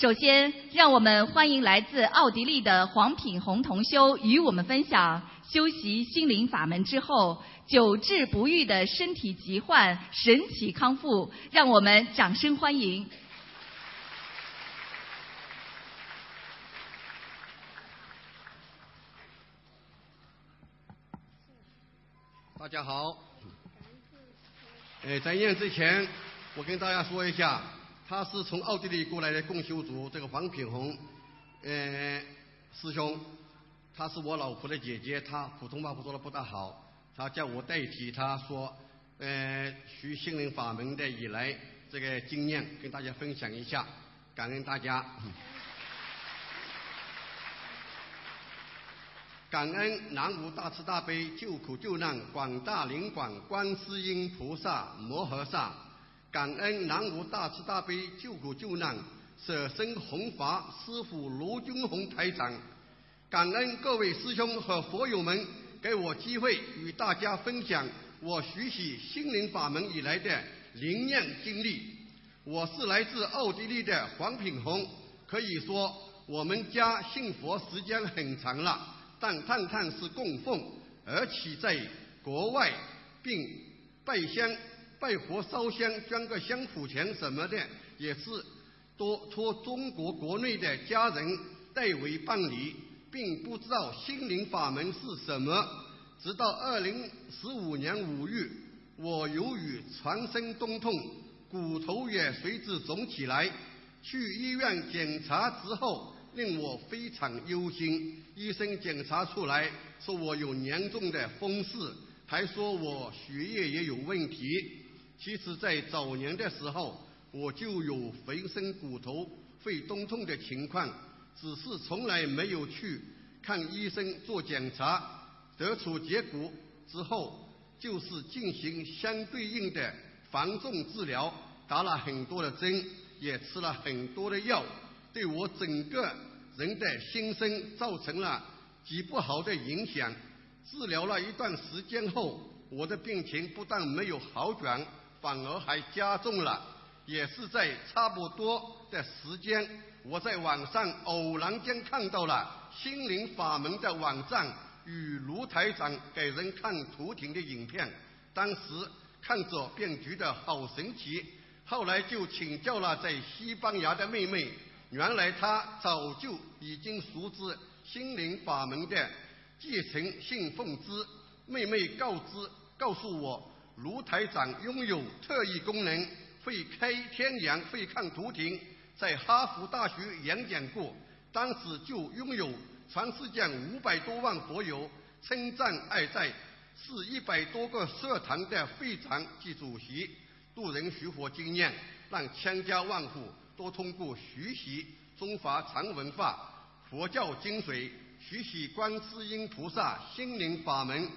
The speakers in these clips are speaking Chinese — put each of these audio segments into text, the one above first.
首先，让我们欢迎来自奥地利的黄品红同修与我们分享修习心灵法门之后久治不愈的身体疾患神奇康复，让我们掌声欢迎。大家好，呃，在念之前，我跟大家说一下，他是从奥地利过来的共修组，这个黄品红，呃，师兄，他是我老婆的姐姐，他普通话不说的不大好，他叫我代替他说，呃，学心灵法门的以来这个经验跟大家分享一下，感恩大家。感恩南无大慈大悲救苦救难广大灵广观世音菩萨摩诃萨，感恩南无大慈大悲救苦救难舍身弘法师父卢军宏台长，感恩各位师兄和佛友们给我机会与大家分享我学习心灵法门以来的灵验经历。我是来自奥地利的黄品红，可以说我们家信佛时间很长了。但探探是供奉，而且在国外，并拜香、拜佛、烧香、捐个香火钱什么的，也是多托中国国内的家人代为办理，并不知道心灵法门是什么。直到二零十五年五月，我由于全身冻痛，骨头也随之肿起来，去医院检查之后。令我非常忧心。医生检查出来说我有严重的风湿，还说我血液也有问题。其实，在早年的时候，我就有浑身骨头会冻痛的情况，只是从来没有去看医生做检查。得出结果之后，就是进行相对应的防重治疗，打了很多的针，也吃了很多的药，对我整个。人的心身造成了极不好的影响。治疗了一段时间后，我的病情不但没有好转，反而还加重了。也是在差不多的时间，我在网上偶然间看到了心灵法门的网站与卢台长给人看图腾的影片，当时看着便觉得好神奇。后来就请教了在西班牙的妹妹。原来她早就已经熟知心灵法门的继承信奉之。妹妹告知告诉我，卢台长拥有特异功能，会开天眼，会看图腾，在哈佛大学演讲过。当时就拥有全世界五百多万佛友称赞爱在，是一百多个社团的会长及主席，渡人学佛经验，让千家万户。都通过学习中华禅文化、佛教精髓，学习观世音菩萨心灵法门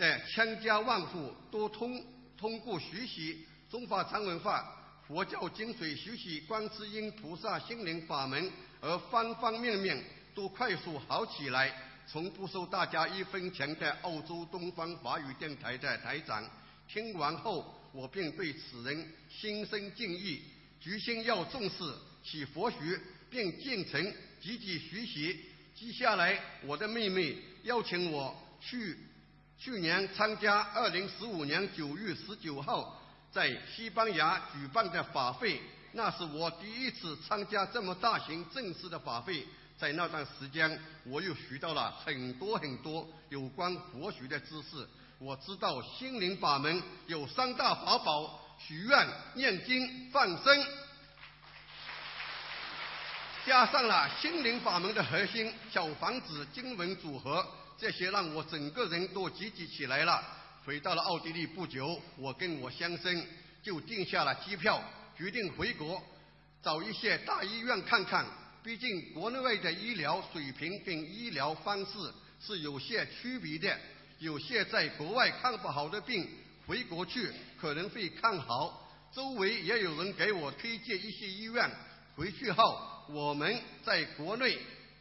的千家万户，都通通过学习中华禅文化、佛教精髓，学习观世音菩萨心灵法门，而方方面面都快速好起来，从不收大家一分钱的澳洲东方华语电台的台长，听完后，我便对此人心生敬意。决心要重视起佛学，并进程积极学习。接下来，我的妹妹邀请我去去年参加二零十五年九月十九号在西班牙举办的法会，那是我第一次参加这么大型正式的法会。在那段时间，我又学到了很多很多有关佛学的知识。我知道心灵法门有三大法宝。许愿、念经、放生，加上了心灵法门的核心小房子经文组合，这些让我整个人都积极起来了。回到了奥地利不久，我跟我先生就订下了机票，决定回国找一些大医院看看。毕竟国内外的医疗水平跟医疗方式是有些区别的，有些在国外看不好的病。回国去可能会看好，周围也有人给我推荐一些医院。回去后，我们在国内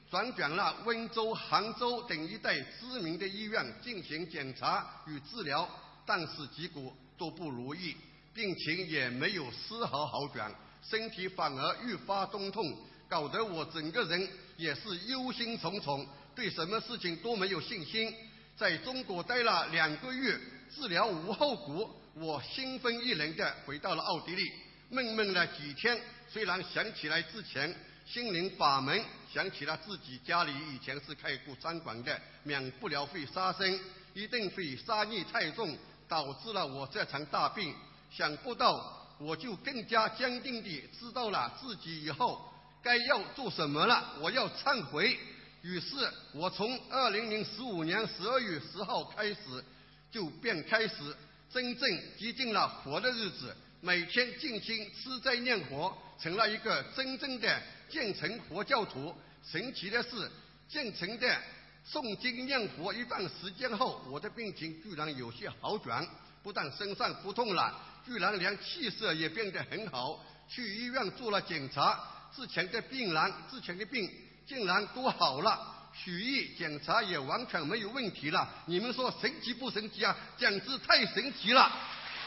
转转了温州、杭州等一带知名的医院进行检查与治疗，但是结果都不如意，病情也没有丝毫好转。身体反而愈发肿痛，搞得我整个人也是忧心忡忡，对什么事情都没有信心。在中国待了两个月，治疗无后果，我兴奋意冷地回到了奥地利。闷闷了几天，虽然想起来之前心灵法门，想起了自己家里以前是开过餐馆的，免不了会杀生，一定会杀孽太重，导致了我这场大病。想不到，我就更加坚定地知道了自己以后该要做什么了。我要忏悔。于是，我从二零零十五年十二月十号开始，就便开始真正接近了佛的日子，每天静心吃斋念佛，成了一个真正的建成佛教徒。神奇的是，建成的诵经念佛一段时间后，我的病情居然有些好转，不但身上不痛了，居然连气色也变得很好。去医院做了检查，之前的病人之前的病。竟然都好了，血液检查也完全没有问题了。你们说神奇不神奇啊？简直太神奇了！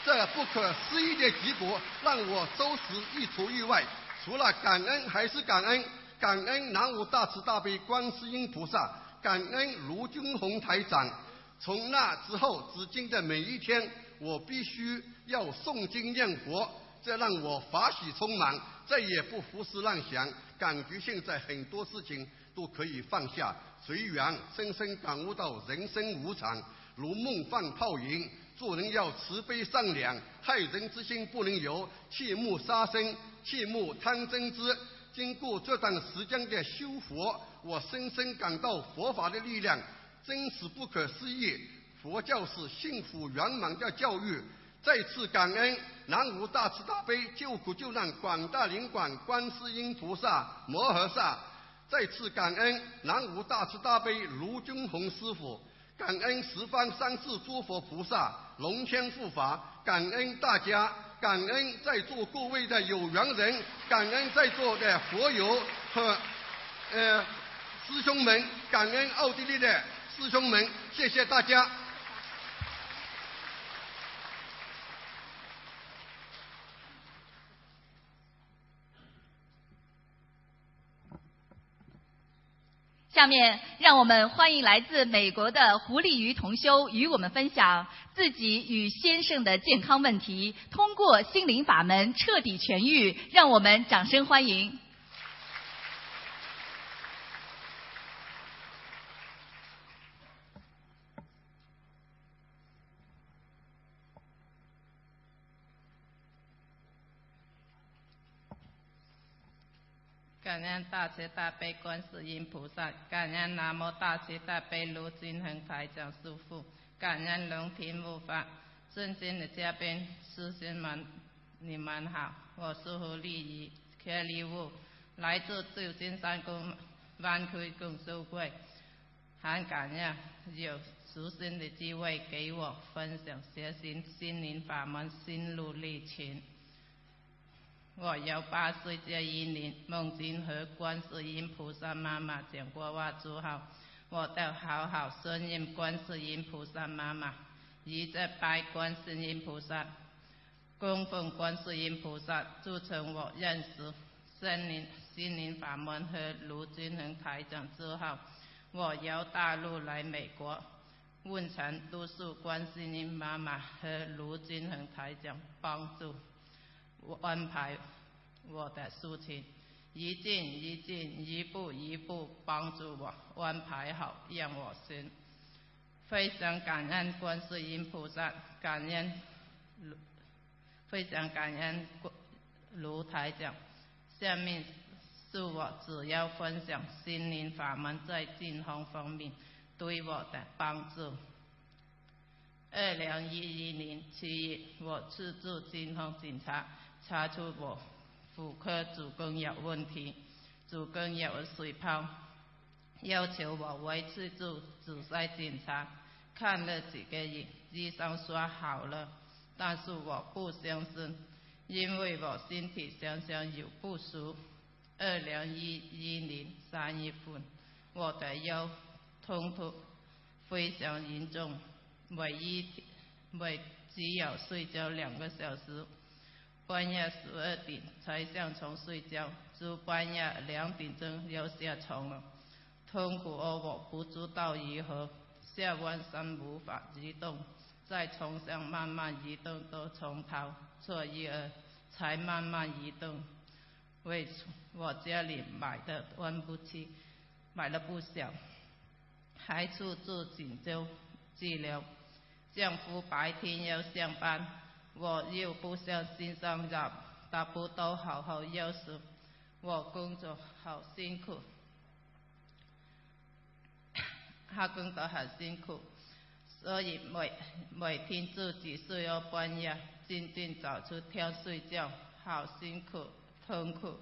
这不可思议的结果让我着实一出意外。除了感恩还是感恩，感恩南无大慈大悲观世音菩萨，感恩卢军宏台长。从那之后至今的每一天，我必须要诵经念佛，这让我法喜充满，再也不胡思乱想。感觉现在很多事情都可以放下，随缘，深深感悟到人生无常，如梦幻泡影。做人要慈悲善良，害人之心不能有，切莫杀生，切莫贪嗔痴。经过这段时间的修佛，我深深感到佛法的力量真是不可思议。佛教是幸福圆满的教育。再次感恩南无大慈大悲救苦救难广大灵感观世音菩萨摩诃萨，再次感恩南无大慈大悲卢军宏师傅，感恩十方三世诸佛菩萨龙天护法，感恩大家，感恩在座各位的有缘人，感恩在座的佛友和呃师兄们，感恩奥地利的师兄们，谢谢大家。下面让我们欢迎来自美国的胡丽瑜同修与我们分享自己与先生的健康问题，通过心灵法门彻底痊愈，让我们掌声欢迎。感恩大慈大悲观世音菩萨，感恩南无大慈大悲卢金恒台长师父，感恩龙庭护法，尊敬的嘉宾师兄们，你们好，我是胡丽仪，克里乌，来自旧金山公湾区共修会，很感恩有师兄的机会给我分享学习心灵法门心路历程。我有八岁这一年，梦见和观世音菩萨妈妈讲过话之后，我都好好顺应观世音菩萨妈妈，一直拜观世音菩萨，供奉观世音菩萨，促成我认识心灵心灵法门和卢金恒台长之后，我由大陆来美国，问成都是观世音妈妈和卢金恒台长帮助。我安排我的事情，一件一件，一步一步帮助我安排好，让我行。非常感恩观世音菩萨，感恩非常感恩卢台长。下面是我主要分享心灵法门在健康方面对我的帮助。二零一一年七月，我去做健康检查。查出我妇科子宫有问题，子宫有水泡，要求我维持做仔细检查。看了几个月，医生说好了，但是我不相信，因为我身体常常有不舒。二零一一年三月份，我的腰痛痛非常严重，每一每只有睡觉两个小时。半夜十二点才上床睡觉，至半夜两点钟又下床了，痛苦而我不知道如何下半身无法移动，在床上慢慢移动到床头坐一儿，才慢慢移动。为我家里买的温不器买了不少，还出住锦州治疗。丈夫白天要上班，我又不想心上染，达不到好好休息。我工作好辛苦，他工作很辛苦，所以每每天自己睡到半夜，静静早出跳睡觉，好辛苦。痛苦。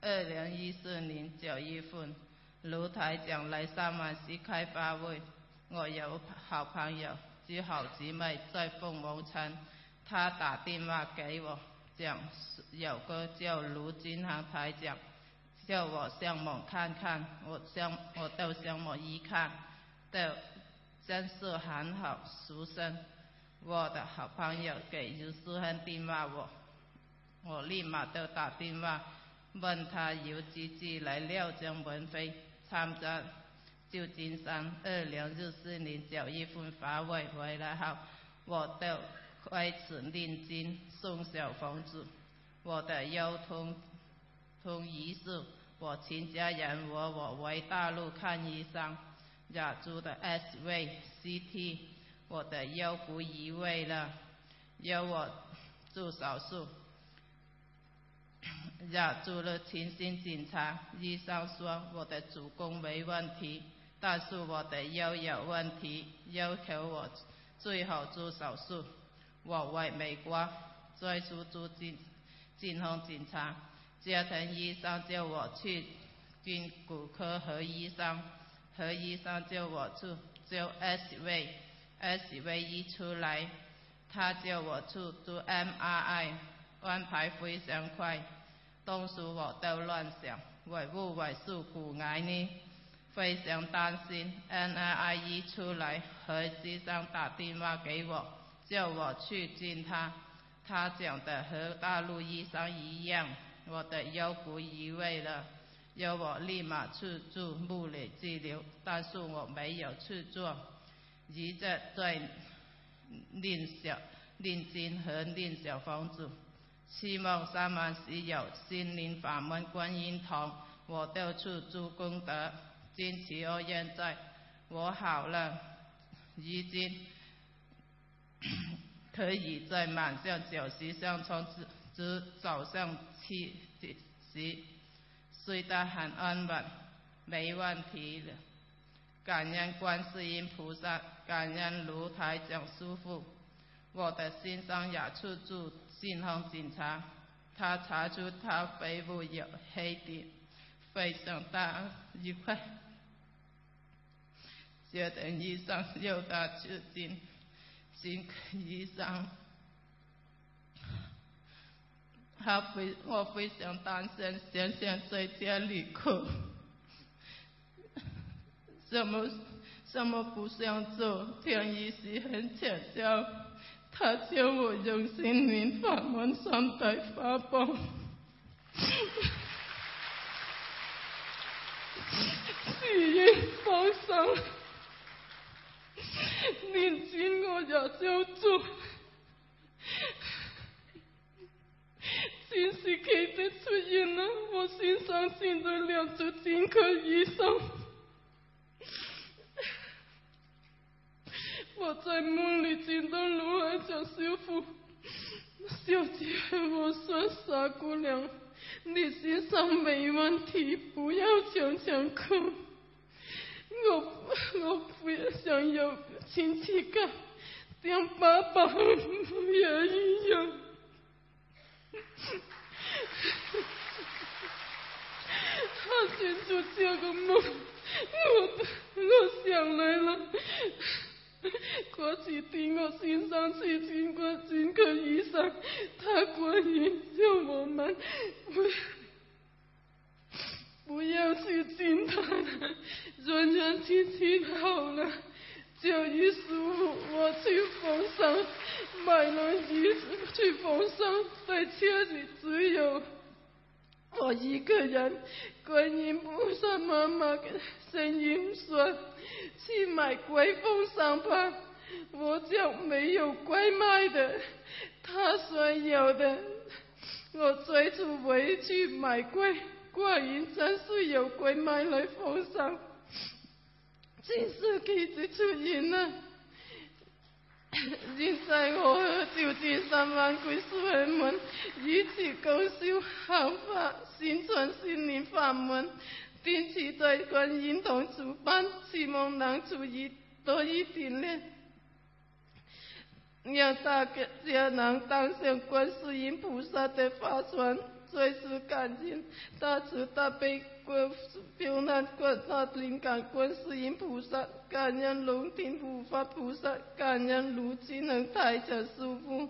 二零一四年九月份，卢台长来三万市开发会，我有好朋友、只好姊妹在凤凰山，他打电话给我，讲有个叫卢金航台长，叫我上网看看，我上我到上网一看，都真是很好，书生。我的好朋友给卢书恒电话我。我立马就打电话问他有几几来廖江文飞参加旧金山二零一四年九月份发会回来后，我到开始念经送小房子。我的腰痛痛一事，我全家人和我回大陆看医生，亚洲的 S V C T，我的腰不移位了，要我做手术。呀，做了全身检查，医生说我的子宫没问题，但是我的腰有问题，要求我最好做手术。我为美国再次做健健康检查，家庭医生叫我去见骨科何医生，何医生叫我去做 S V S V 一出来，他叫我去做 MRI，安排非常快。当时我都乱想，会不会是骨癌呢？非常担心。N I I 一出来，何医生打电话给我，叫我去见他。他讲的和大陆医生一样，我的腰骨移位了，要我立马去做物理治疗。但是我没有去做，一直在念小念经和念小房子。希望三万时有心灵法门观音堂，我到处做功德，坚持到现在，我好了，已经 可以在晚上九时上床，至至早上七时睡得很安稳，没问题了。感恩观世音菩萨，感恩卢台长师傅，我的心上也处处。健康检查，他查出他肺部有黑点，非常大一块。家庭医生又打去见心科医生，他非我非常担心，想想在家里哭，什么什么不想做，听医师很强调。他叫我用心灵法门三代法宝，誓愿放生，念经我也照做，真是奇迹出现了，我心上现在两只金科医生。我在梦里见到卢海长师傅，小姐和我说：“傻姑娘，你心上没问题，不要强强哭。”我我不想有亲戚感，像爸爸也一样。他清楚这个梦，我我想来了。过几天我先生去见过专科医生，他关于叫我们不要去见他，人人亲戚好了，就于是我去奉上买轮椅去逢山，在车里只有我一个人。观音菩萨妈妈跟声音说：“去买龟封山吧。”我家没有龟卖的，他说有的。我最初回去买龟，观音真是有鬼卖来封山，真是给子出现了。现在我和九千三万贵师人们一起高修行法，宣传心灵法门，定期在观音堂主办，希望能注意多一点呢。让大家能当上观世音菩萨的法船，随时感应大慈大悲。观救难观大灵感观世音菩萨，感恩龙天护法菩萨，感恩卢金能太上师傅。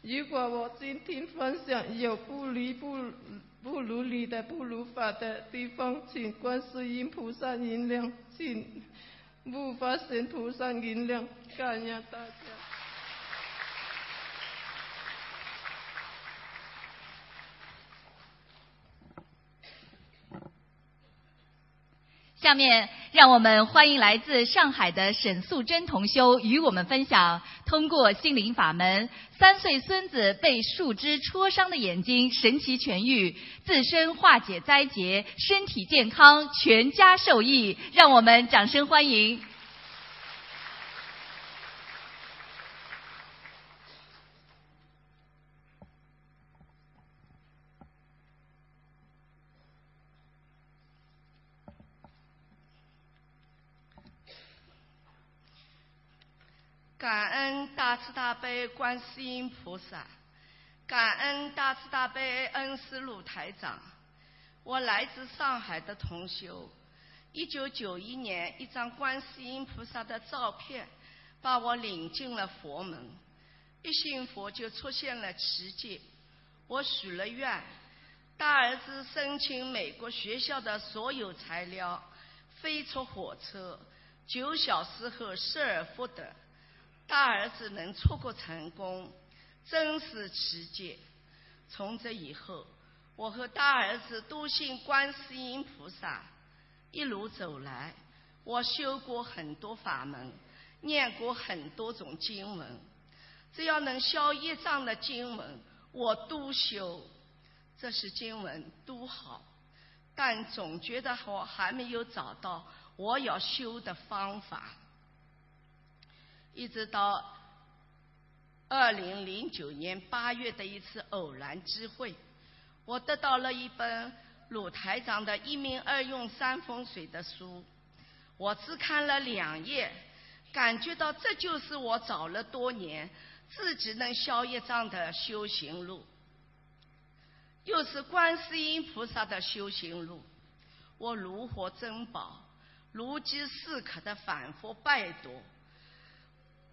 如果我今天分享有不离不不如理的不如法的地方，请观世音菩萨原谅，请护法神菩萨原谅，感恩大家。下面，让我们欢迎来自上海的沈素贞同修与我们分享：通过心灵法门，三岁孙子被树枝戳伤的眼睛神奇痊愈，自身化解灾劫，身体健康，全家受益。让我们掌声欢迎。感恩大慈大悲观世音菩萨，感恩大慈大悲恩师鲁台长。我来自上海的同修，一九九一年一张观世音菩萨的照片，把我领进了佛门。一信佛就出现了奇迹。我许了愿，大儿子申请美国学校的所有材料，飞出火车，九小时后失而复得。大儿子能出国成功，真是奇迹。从这以后，我和大儿子都信观世音菩萨。一路走来，我修过很多法门，念过很多种经文。只要能消业障的经文，我都修。这些经文都好，但总觉得我还没有找到我要修的方法。一直到二零零九年八月的一次偶然机会，我得到了一本鲁台长的一命二用三风水的书。我只看了两页，感觉到这就是我找了多年自己能消业障的修行路，又是观世音菩萨的修行路。我如获珍宝，如饥似渴的反复拜读。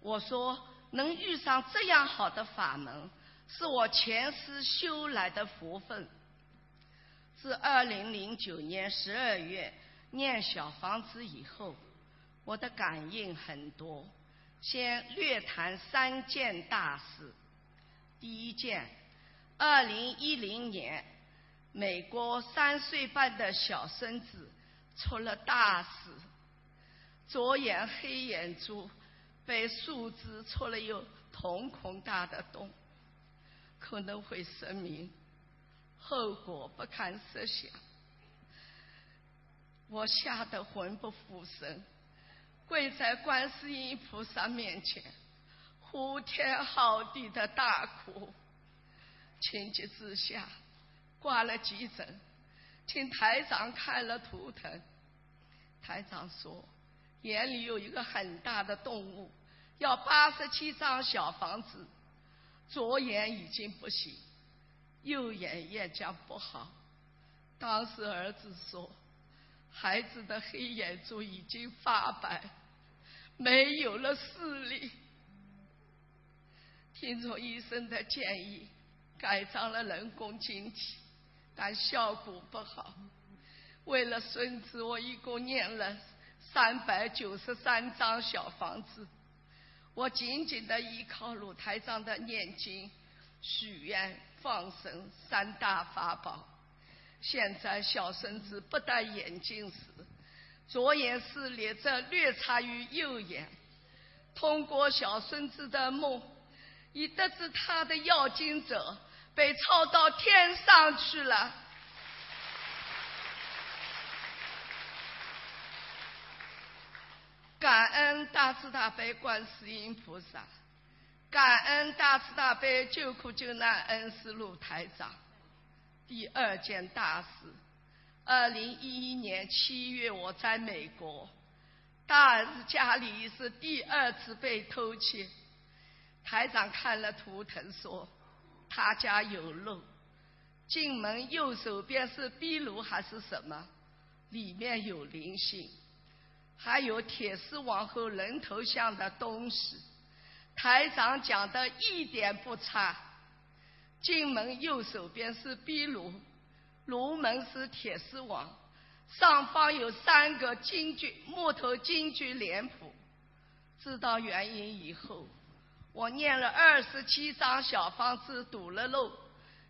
我说，能遇上这样好的法门，是我前世修来的福分。自二零零九年十二月念小房子以后，我的感应很多。先略谈三件大事。第一件，二零一零年，美国三岁半的小孙子出了大事，左眼黑眼珠。被树枝戳了有瞳孔大的洞，可能会失明，后果不堪设想。我吓得魂不附身，跪在观世音菩萨面前，呼天嚎地的大哭。情急之下，挂了急诊，请台长看了图腾。台长说，眼里有一个很大的动物。要八十七张小房子，左眼已经不行，右眼也将不好。当时儿子说，孩子的黑眼珠已经发白，没有了视力。听从医生的建议，改装了人工晶体，但效果不好。为了孙子，我一共念了三百九十三张小房子。我紧紧的依靠鲁台长的念经、许愿、放生三大法宝。现在小孙子不戴眼镜时，左眼视力则略差于右眼。通过小孙子的梦，已得知他的要经者被抄到天上去了。感恩大慈大悲观世音菩萨，感恩大慈大悲救苦救难恩师卢台长。第二件大事，二零一一年七月，我在美国，大儿子家里是第二次被偷窃。台长看了图腾说，他家有漏，进门右手边是壁炉还是什么？里面有灵性。还有铁丝网和人头像的东西，台长讲的一点不差。进门右手边是壁炉，炉门是铁丝网，上方有三个京剧木头京剧脸谱。知道原因以后，我念了二十七张小方子堵了漏，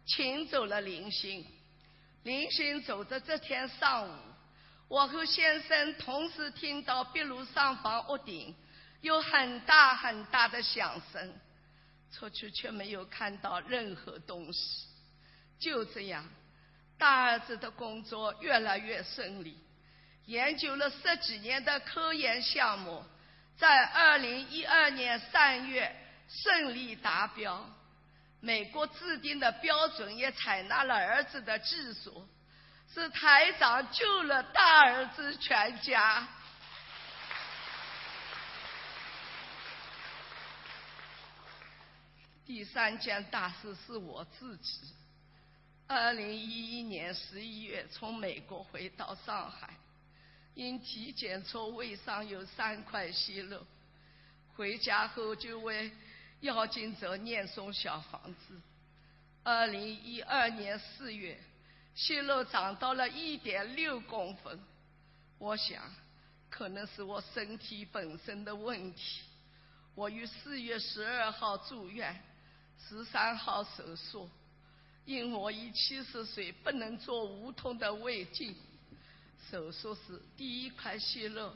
请走了灵星。灵星走的这天上午。我和先生同时听到壁炉上方屋顶有很大很大的响声，出去却没有看到任何东西。就这样，大儿子的工作越来越顺利，研究了十几年的科研项目，在二零一二年三月顺利达标。美国制定的标准也采纳了儿子的技术。是台长救了大儿子全家。第三件大事是我自己。二零一一年十一月从美国回到上海，因体检出胃上有三块息肉，回家后就为要经者念诵小房子。二零一二年四月。息肉长到了一点六公分，我想可能是我身体本身的问题。我于四月十二号住院，十三号手术。因我已七十岁，不能做无痛的胃镜。手术时第一块息肉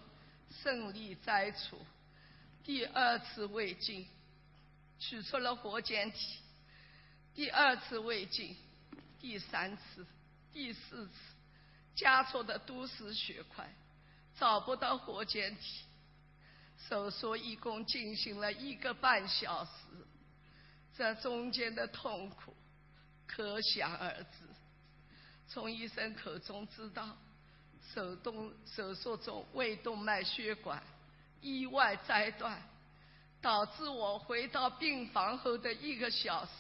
顺利摘除，第二次胃镜取出了活检体，第二次胃镜，第三次。第四次加错的都是血块，找不到活检体。手术一共进行了一个半小时，这中间的痛苦可想而知。从医生口中知道，手动手术中胃动脉血管意外摘断，导致我回到病房后的一个小时，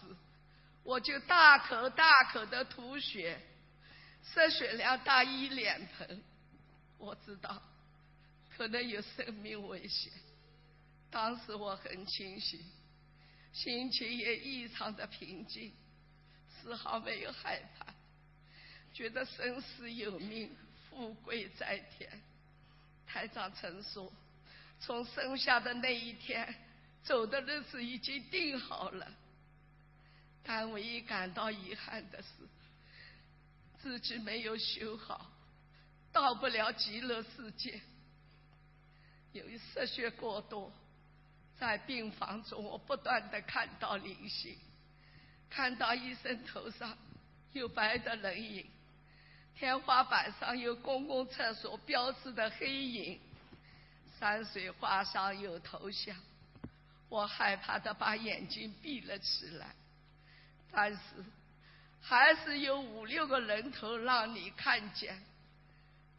我就大口大口的吐血。失血量大于脸盆，我知道可能有生命危险。当时我很清醒，心情也异常的平静，丝毫没有害怕，觉得生死有命，富贵在天。台长曾说，从生下的那一天，走的日子已经定好了。但唯一感到遗憾的是。自己没有修好，到不了极乐世界。由于失血过多，在病房中，我不断的看到灵性，看到医生头上有白的人影，天花板上有公共厕所标志的黑影，山水画上有头像，我害怕的把眼睛闭了起来，但是。还是有五六个人头让你看见。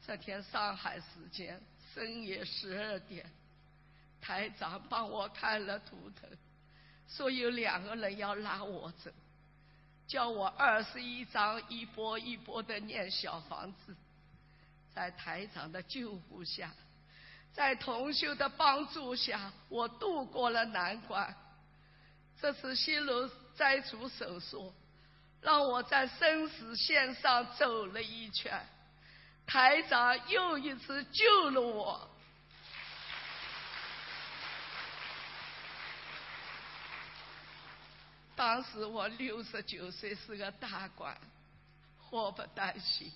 这天上海时间深夜十二点，台长帮我看了图腾，说有两个人要拉我走，叫我二十一章一波一波的念小房子。在台长的救护下，在同修的帮助下，我度过了难关。这次心楼摘除手术。让我在生死线上走了一圈，台长又一次救了我。当时我六十九岁，是个大官，祸不单行。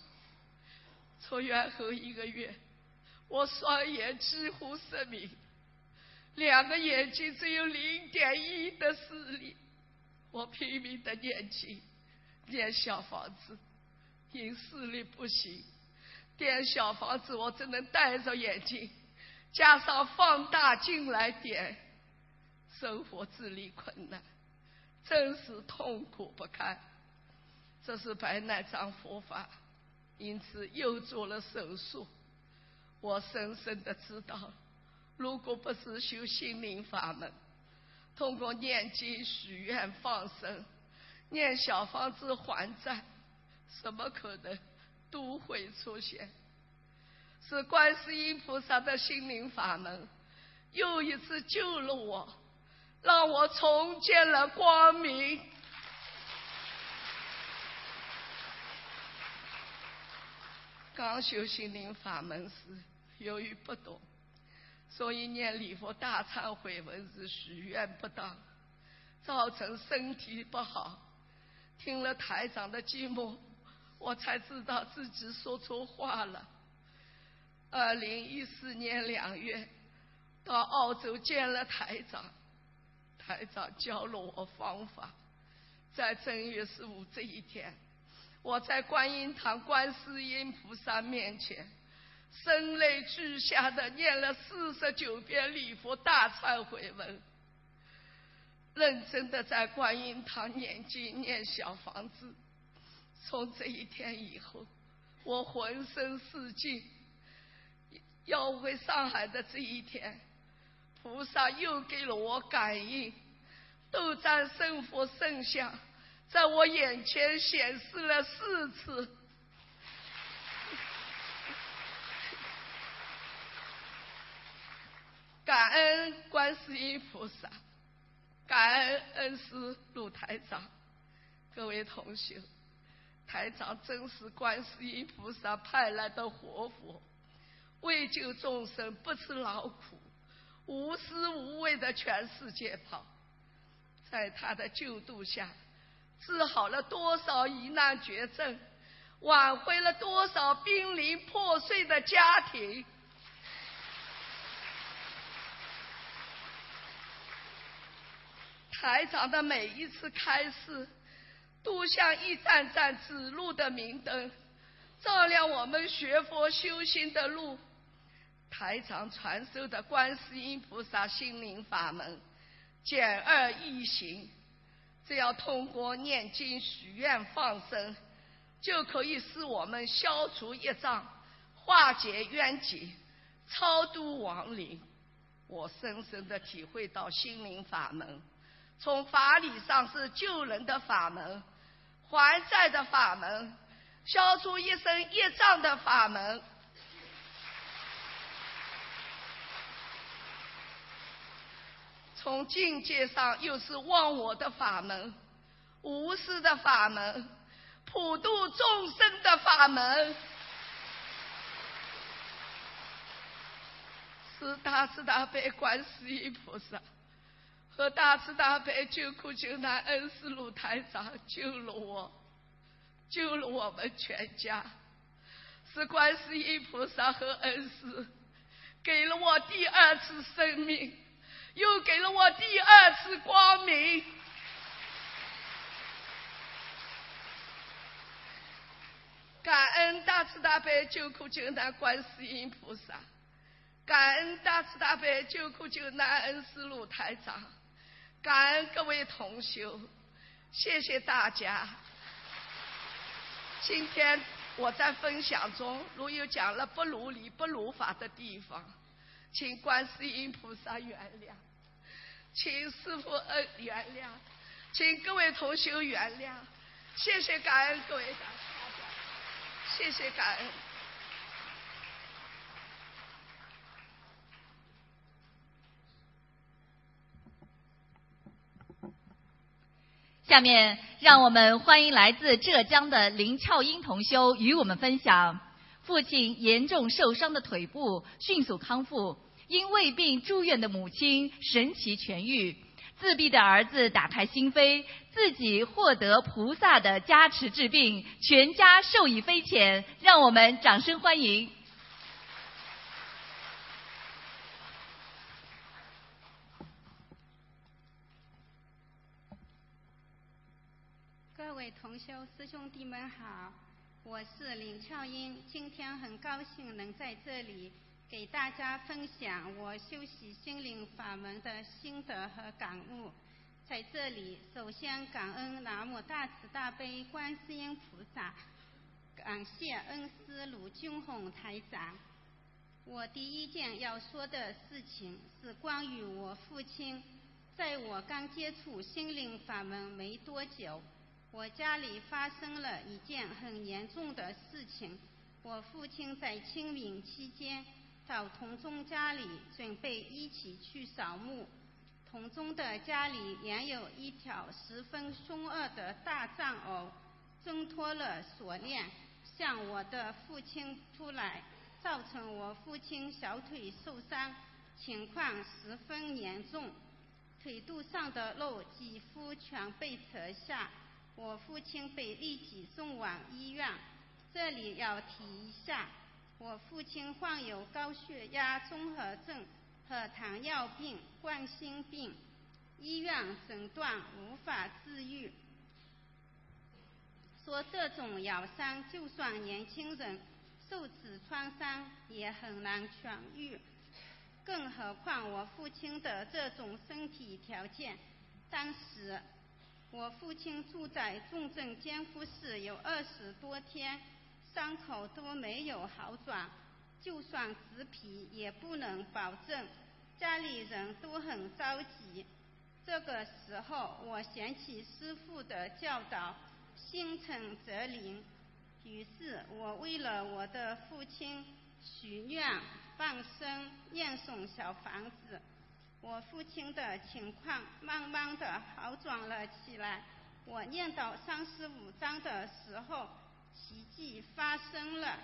出院后一个月，我双眼几乎失明，两个眼睛只有零点一的视力。我拼命的念经，念小房子，因视力不行，点小房子我只能戴着眼镜，加上放大镜来点，生活自理困难。真是痛苦不堪，这是白内障佛法，因此又做了手术。我深深的知道，如果不是修心灵法门，通过念经许愿放生、念小房子还债，什么可能都会出现。是观世音菩萨的心灵法门，又一次救了我。让我重见了光明。刚修心灵法门时，由于不懂，所以念礼佛大忏悔文时许愿不当，造成身体不好。听了台长的寂寞，我才知道自己说错话了。二零一四年两月，到澳洲见了台长。台长教了我方法，在正月十五这一天，我在观音堂观世音菩萨面前，声泪俱下的念了四十九遍礼佛大忏悔文，认真的在观音堂念经念小房子。从这一天以后，我浑身是劲，要回上海的这一天。菩萨又给了我感应，斗战胜佛圣像在我眼前显示了四次。感恩观世音菩萨，感恩恩师陆台长，各位同学，台长真是观世音菩萨派来的活佛，为救众生不辞劳苦。无私无畏的全世界跑，在他的救度下，治好了多少疑难绝症，挽回了多少濒临破碎的家庭。台长的每一次开示，都像一盏盏指路的明灯，照亮我们学佛修心的路。台长传授的观世音菩萨心灵法门，简而易行，只要通过念经、许愿、放生，就可以使我们消除业障、化解冤结、超度亡灵。我深深的体会到心灵法门，从法理上是救人的法门、还债的法门、消除一生业障的法门。从境界上又是忘我的法门，无私的法门，普度众生的法门，是大慈大悲观世音菩萨和大慈大悲救苦救难恩师鲁台长救了我，救了我们全家，是观世音菩萨和恩师给了我第二次生命。又给了我第二次光明，感恩大慈大悲救苦救难观世音菩萨，感恩大慈大悲救苦救难恩师鲁台长，感恩各位同修，谢谢大家。今天我在分享中，如有讲了不如理、不如法的地方，请观世音菩萨原谅。请师傅恩原谅，请各位同学原谅，谢谢感恩各位大家，谢谢感恩。下面让我们欢迎来自浙江的林俏英同修与我们分享，父亲严重受伤的腿部迅速康复。因胃病住院的母亲神奇痊愈，自闭的儿子打开心扉，自己获得菩萨的加持治病，全家受益匪浅。让我们掌声欢迎。各同修师兄弟们好，我是林俏英，今天很高兴能在这里。给大家分享我修习心灵法门的心得和感悟。在这里，首先感恩南无大慈大悲观世音菩萨，感谢恩师卢俊宏台长。我第一件要说的事情是关于我父亲。在我刚接触心灵法门没多久，我家里发生了一件很严重的事情。我父亲在清明期间。到同宗家里准备一起去扫墓，同宗的家里原有一条十分凶恶的大藏獒，挣脱了锁链，向我的父亲扑来，造成我父亲小腿受伤，情况十分严重，腿肚上的肉几乎全被扯下，我父亲被立即送往医院。这里要提一下。我父亲患有高血压综合症和糖尿病、冠心病，医院诊断无法治愈，说这种咬伤就算年轻人受此创伤也很难痊愈，更何况我父亲的这种身体条件。当时我父亲住在重症监护室有二十多天。伤口都没有好转，就算植皮也不能保证，家里人都很着急。这个时候，我想起师父的教导，心诚则灵。于是我为了我的父亲许愿、放生、念诵小房子，我父亲的情况慢慢的好转了起来。我念到三十五章的时候。奇迹发生了，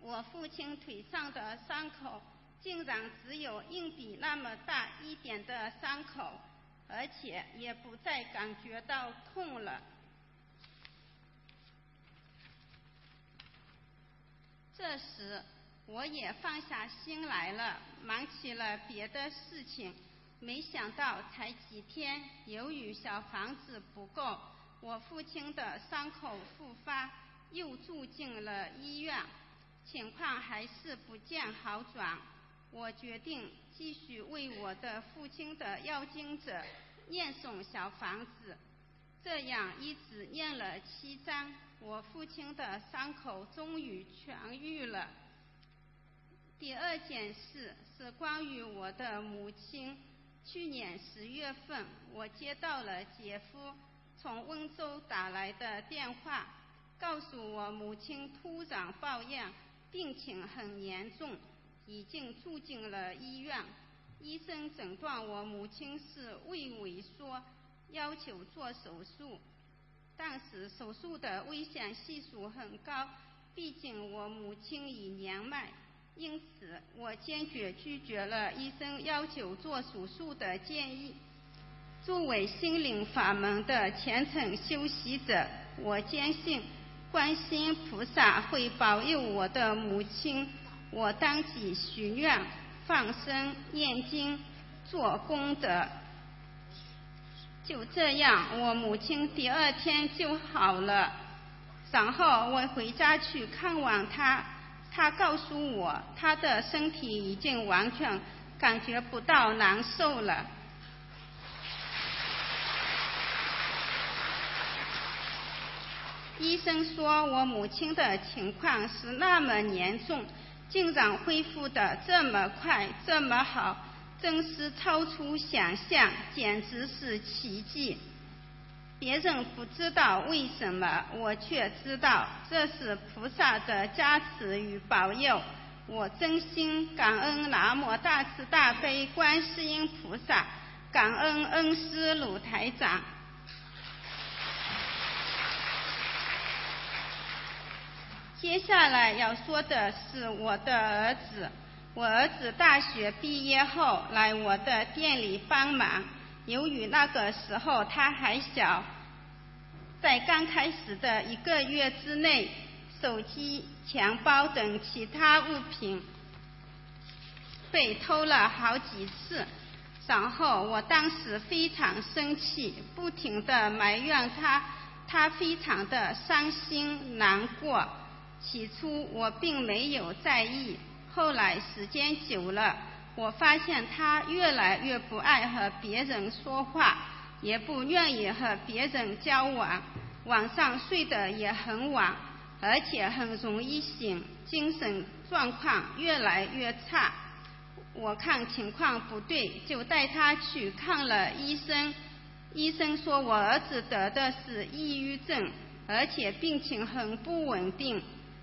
我父亲腿上的伤口竟然只有硬币那么大一点的伤口，而且也不再感觉到痛了。这时，我也放下心来了，忙起了别的事情。没想到才几天，由于小房子不够。我父亲的伤口复发，又住进了医院，情况还是不见好转。我决定继续为我的父亲的要经者念诵小房子，这样一直念了七章，我父亲的伤口终于痊愈了。第二件事是关于我的母亲，去年十月份，我接到了姐夫。从温州打来的电话，告诉我母亲突然抱恙，病情很严重，已经住进了医院。医生诊断我母亲是胃萎缩，要求做手术，但是手术的危险系数很高，毕竟我母亲已年迈，因此我坚决拒绝了医生要求做手术的建议。作为心灵法门的虔诚修习者，我坚信观世菩萨会保佑我的母亲。我当即许愿、放生、念经、做功德。就这样，我母亲第二天就好了。然后我回家去看望她，他告诉我，他的身体已经完全感觉不到难受了。医生说我母亲的情况是那么严重，竟然恢复的这么快这么好，真是超出想象，简直是奇迹。别人不知道为什么，我却知道这是菩萨的加持与保佑。我真心感恩南无大慈大悲观世音菩萨，感恩恩师鲁台长。接下来要说的是我的儿子。我儿子大学毕业后来我的店里帮忙，由于那个时候他还小，在刚开始的一个月之内，手机、钱包等其他物品被偷了好几次。然后我当时非常生气，不停的埋怨他，他非常的伤心难过。起初我并没有在意，后来时间久了，我发现他越来越不爱和别人说话，也不愿意和别人交往，晚上睡得也很晚，而且很容易醒，精神状况越来越差。我看情况不对，就带他去看了医生。医生说我儿子得的是抑郁症，而且病情很不稳定。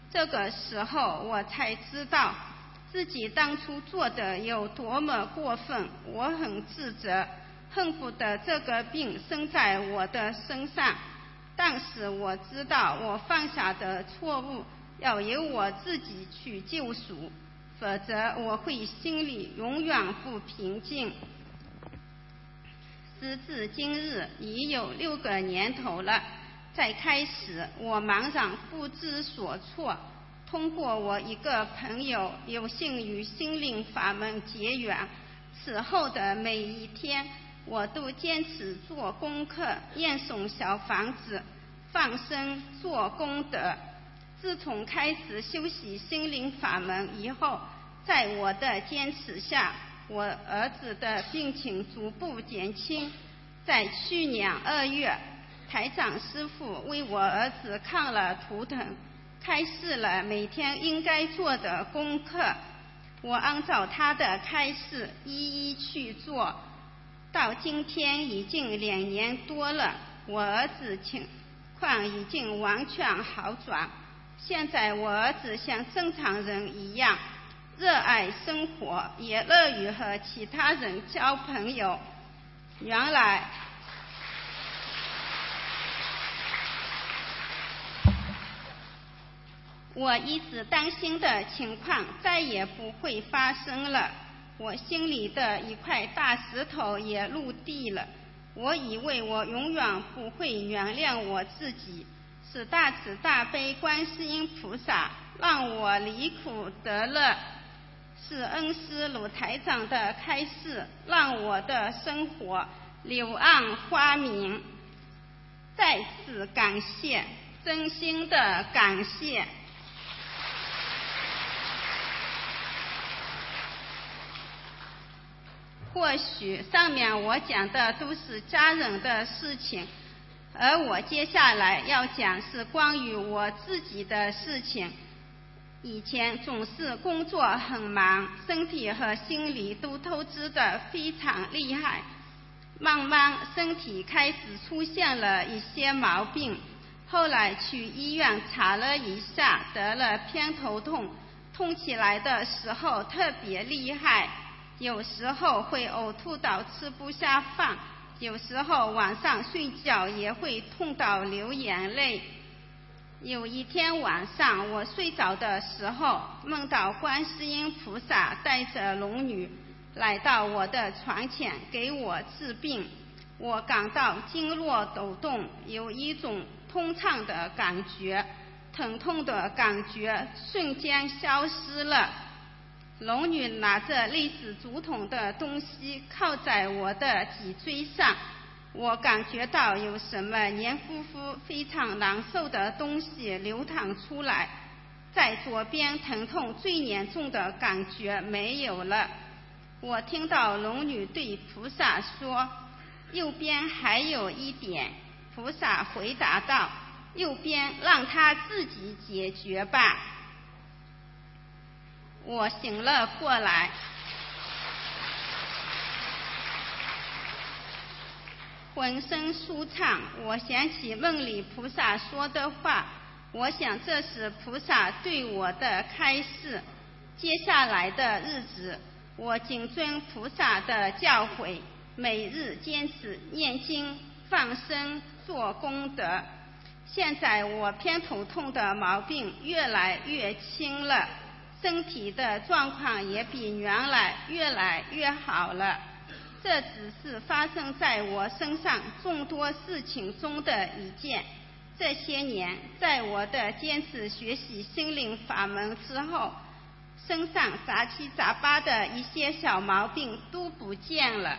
这个时候我才知道自己当初做的有多么过分，我很自责，恨不得这个病生在我的身上。但是我知道我犯下的错误要由我自己去救赎。否则我会心里永远不平静。时至今日已有六个年头了，在开始我茫然不知所措。通过我一个朋友有幸与心灵法门结缘，此后的每一天，我都坚持做功课、念诵小房子、放生、做功德。自从开始修习心灵法门以后，在我的坚持下，我儿子的病情逐步减轻。在去年二月，台长师傅为我儿子看了图腾，开示了每天应该做的功课。我按照他的开示一一去做，到今天已经两年多了，我儿子情况已经完全好转。现在我儿子像正常人一样。热爱生活，也乐于和其他人交朋友。原来，我一直担心的情况再也不会发生了。我心里的一块大石头也落地了。我以为我永远不会原谅我自己，是大慈大悲观世音菩萨让我离苦得乐。是恩师鲁台长的开示，让我的生活柳暗花明。再次感谢，真心的感谢。或许上面我讲的都是家人的事情，而我接下来要讲是关于我自己的事情。以前总是工作很忙，身体和心理都透支的非常厉害。慢慢身体开始出现了一些毛病，后来去医院查了一下，得了偏头痛，痛起来的时候特别厉害，有时候会呕吐到吃不下饭，有时候晚上睡觉也会痛到流眼泪。有一天晚上，我睡着的时候，梦到观世音菩萨带着龙女来到我的床前给我治病。我感到经络抖动，有一种通畅的感觉，疼痛的感觉瞬间消失了。龙女拿着类似竹筒的东西靠在我的脊椎上。我感觉到有什么黏糊糊、非常难受的东西流淌出来，在左边疼痛最严重的感觉没有了。我听到龙女对菩萨说：“右边还有一点。”菩萨回答道：“右边让他自己解决吧。”我醒了过来。浑身舒畅，我想起梦里菩萨说的话，我想这是菩萨对我的开示。接下来的日子，我谨遵菩萨的教诲，每日坚持念经、放生、做功德。现在我偏头痛的毛病越来越轻了，身体的状况也比原来越来越好了。这只是发生在我身上众多事情中的一件。这些年，在我的坚持学习心灵法门之后，身上杂七杂八的一些小毛病都不见了。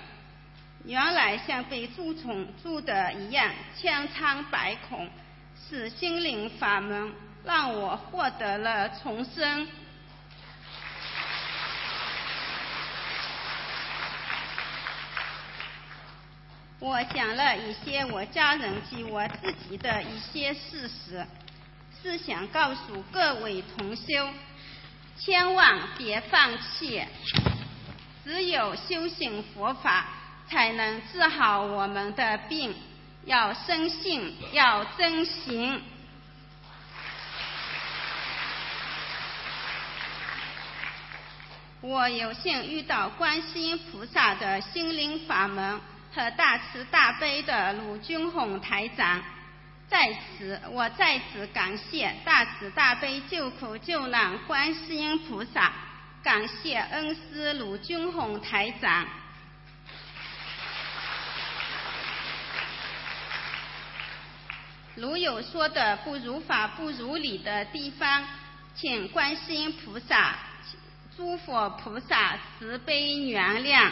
原来像被蛀虫蛀的一样，千疮百孔，是心灵法门让我获得了重生。我讲了一些我家人及我自己的一些事实，是想告诉各位同修，千万别放弃，只有修行佛法，才能治好我们的病。要深信，要真行。我有幸遇到观世音菩萨的心灵法门。和大慈大悲的鲁军宏台长，在此我再次感谢大慈大悲救苦救难观世音菩萨，感谢恩师鲁军宏台长。如有说的不如法不如理的地方，请观世音菩萨、诸佛菩萨慈悲原谅。